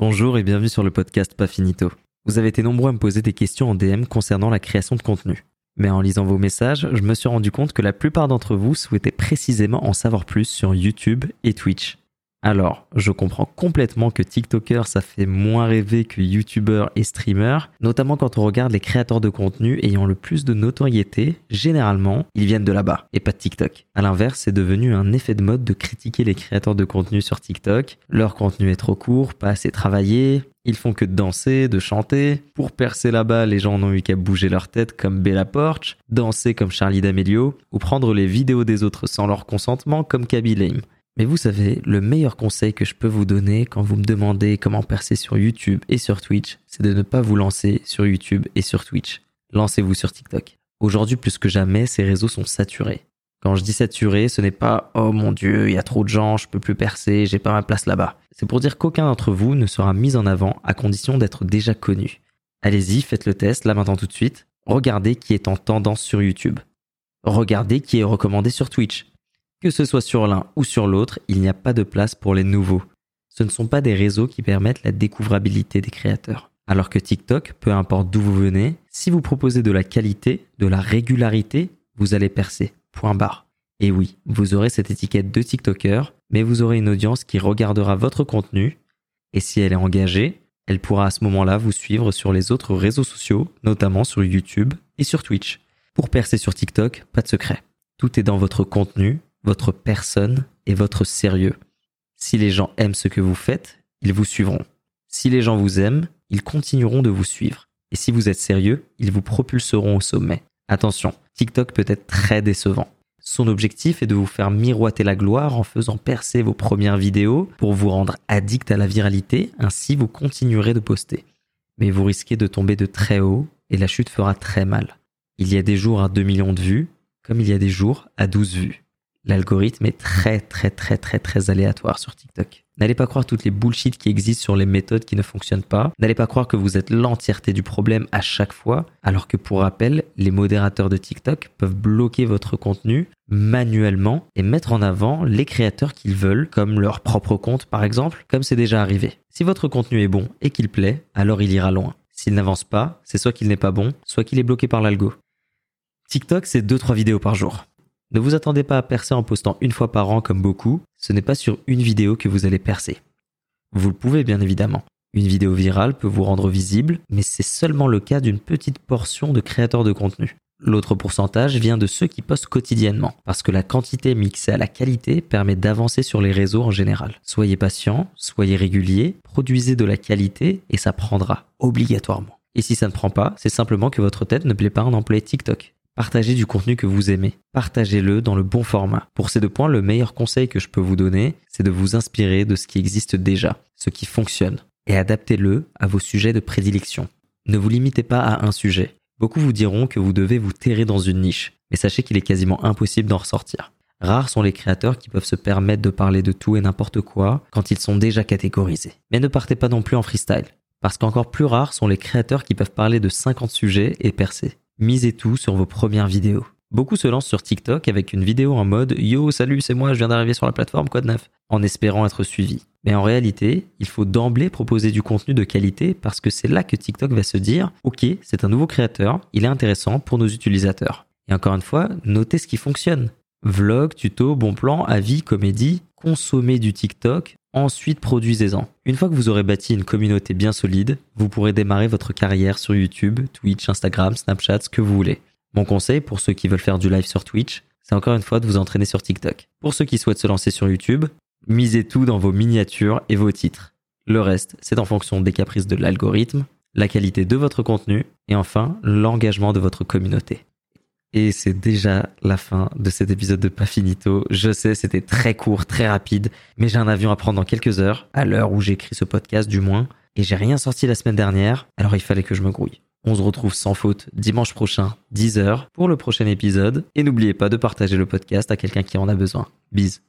Bonjour et bienvenue sur le podcast Pas Finito. Vous avez été nombreux à me poser des questions en DM concernant la création de contenu. Mais en lisant vos messages, je me suis rendu compte que la plupart d'entre vous souhaitaient précisément en savoir plus sur YouTube et Twitch. Alors, je comprends complètement que TikToker ça fait moins rêver que YouTuber et streamer, notamment quand on regarde les créateurs de contenu ayant le plus de notoriété, généralement, ils viennent de là-bas et pas de TikTok. À l'inverse, c'est devenu un effet de mode de critiquer les créateurs de contenu sur TikTok. Leur contenu est trop court, pas assez travaillé, ils font que de danser, de chanter. Pour percer là-bas, les gens n'ont eu qu'à bouger leur tête comme Bella Porch, danser comme Charlie D'Amelio, ou prendre les vidéos des autres sans leur consentement comme Kaby Lame. Mais vous savez, le meilleur conseil que je peux vous donner quand vous me demandez comment percer sur YouTube et sur Twitch, c'est de ne pas vous lancer sur YouTube et sur Twitch. Lancez-vous sur TikTok. Aujourd'hui, plus que jamais, ces réseaux sont saturés. Quand je dis saturé, ce n'est pas oh mon dieu, il y a trop de gens, je peux plus percer, j'ai pas ma place là-bas. C'est pour dire qu'aucun d'entre vous ne sera mis en avant à condition d'être déjà connu. Allez-y, faites le test là maintenant tout de suite. Regardez qui est en tendance sur YouTube. Regardez qui est recommandé sur Twitch. Que ce soit sur l'un ou sur l'autre, il n'y a pas de place pour les nouveaux. Ce ne sont pas des réseaux qui permettent la découvrabilité des créateurs. Alors que TikTok, peu importe d'où vous venez, si vous proposez de la qualité, de la régularité, vous allez percer. Point barre. Et oui, vous aurez cette étiquette de TikToker, mais vous aurez une audience qui regardera votre contenu, et si elle est engagée, elle pourra à ce moment-là vous suivre sur les autres réseaux sociaux, notamment sur YouTube et sur Twitch. Pour percer sur TikTok, pas de secret. Tout est dans votre contenu, votre personne et votre sérieux. Si les gens aiment ce que vous faites, ils vous suivront. Si les gens vous aiment, ils continueront de vous suivre. Et si vous êtes sérieux, ils vous propulseront au sommet. Attention, TikTok peut être très décevant. Son objectif est de vous faire miroiter la gloire en faisant percer vos premières vidéos pour vous rendre addict à la viralité, ainsi vous continuerez de poster. Mais vous risquez de tomber de très haut et la chute fera très mal. Il y a des jours à 2 millions de vues, comme il y a des jours à 12 vues. L'algorithme est très très très très très aléatoire sur TikTok. N'allez pas croire toutes les bullshit qui existent sur les méthodes qui ne fonctionnent pas. N'allez pas croire que vous êtes l'entièreté du problème à chaque fois, alors que pour rappel, les modérateurs de TikTok peuvent bloquer votre contenu manuellement et mettre en avant les créateurs qu'ils veulent, comme leur propre compte par exemple, comme c'est déjà arrivé. Si votre contenu est bon et qu'il plaît, alors il ira loin. S'il n'avance pas, c'est soit qu'il n'est pas bon, soit qu'il est bloqué par l'algo. TikTok, c'est 2-3 vidéos par jour. Ne vous attendez pas à percer en postant une fois par an comme beaucoup, ce n'est pas sur une vidéo que vous allez percer. Vous le pouvez bien évidemment. Une vidéo virale peut vous rendre visible, mais c'est seulement le cas d'une petite portion de créateurs de contenu. L'autre pourcentage vient de ceux qui postent quotidiennement, parce que la quantité mixée à la qualité permet d'avancer sur les réseaux en général. Soyez patient, soyez régulier, produisez de la qualité et ça prendra obligatoirement. Et si ça ne prend pas, c'est simplement que votre tête ne plaît pas en employé TikTok. Partagez du contenu que vous aimez. Partagez-le dans le bon format. Pour ces deux points, le meilleur conseil que je peux vous donner, c'est de vous inspirer de ce qui existe déjà, ce qui fonctionne, et adaptez-le à vos sujets de prédilection. Ne vous limitez pas à un sujet. Beaucoup vous diront que vous devez vous terrer dans une niche, mais sachez qu'il est quasiment impossible d'en ressortir. Rares sont les créateurs qui peuvent se permettre de parler de tout et n'importe quoi quand ils sont déjà catégorisés. Mais ne partez pas non plus en freestyle, parce qu'encore plus rares sont les créateurs qui peuvent parler de 50 sujets et percer misez tout sur vos premières vidéos. Beaucoup se lancent sur TikTok avec une vidéo en mode Yo, salut, c'est moi, je viens d'arriver sur la plateforme, quoi de neuf? en espérant être suivi. Mais en réalité, il faut d'emblée proposer du contenu de qualité parce que c'est là que TikTok va se dire Ok, c'est un nouveau créateur, il est intéressant pour nos utilisateurs. Et encore une fois, notez ce qui fonctionne. Vlog, tuto, bon plan, avis, comédie, consommez du TikTok, ensuite produisez-en. Une fois que vous aurez bâti une communauté bien solide, vous pourrez démarrer votre carrière sur YouTube, Twitch, Instagram, Snapchat, ce que vous voulez. Mon conseil pour ceux qui veulent faire du live sur Twitch, c'est encore une fois de vous entraîner sur TikTok. Pour ceux qui souhaitent se lancer sur YouTube, misez tout dans vos miniatures et vos titres. Le reste, c'est en fonction des caprices de l'algorithme, la qualité de votre contenu et enfin l'engagement de votre communauté. Et c'est déjà la fin de cet épisode de Pas Finito. Je sais, c'était très court, très rapide, mais j'ai un avion à prendre dans quelques heures, à l'heure où j'écris ce podcast du moins, et j'ai rien sorti la semaine dernière, alors il fallait que je me grouille. On se retrouve sans faute dimanche prochain, 10h, pour le prochain épisode, et n'oubliez pas de partager le podcast à quelqu'un qui en a besoin. Bise.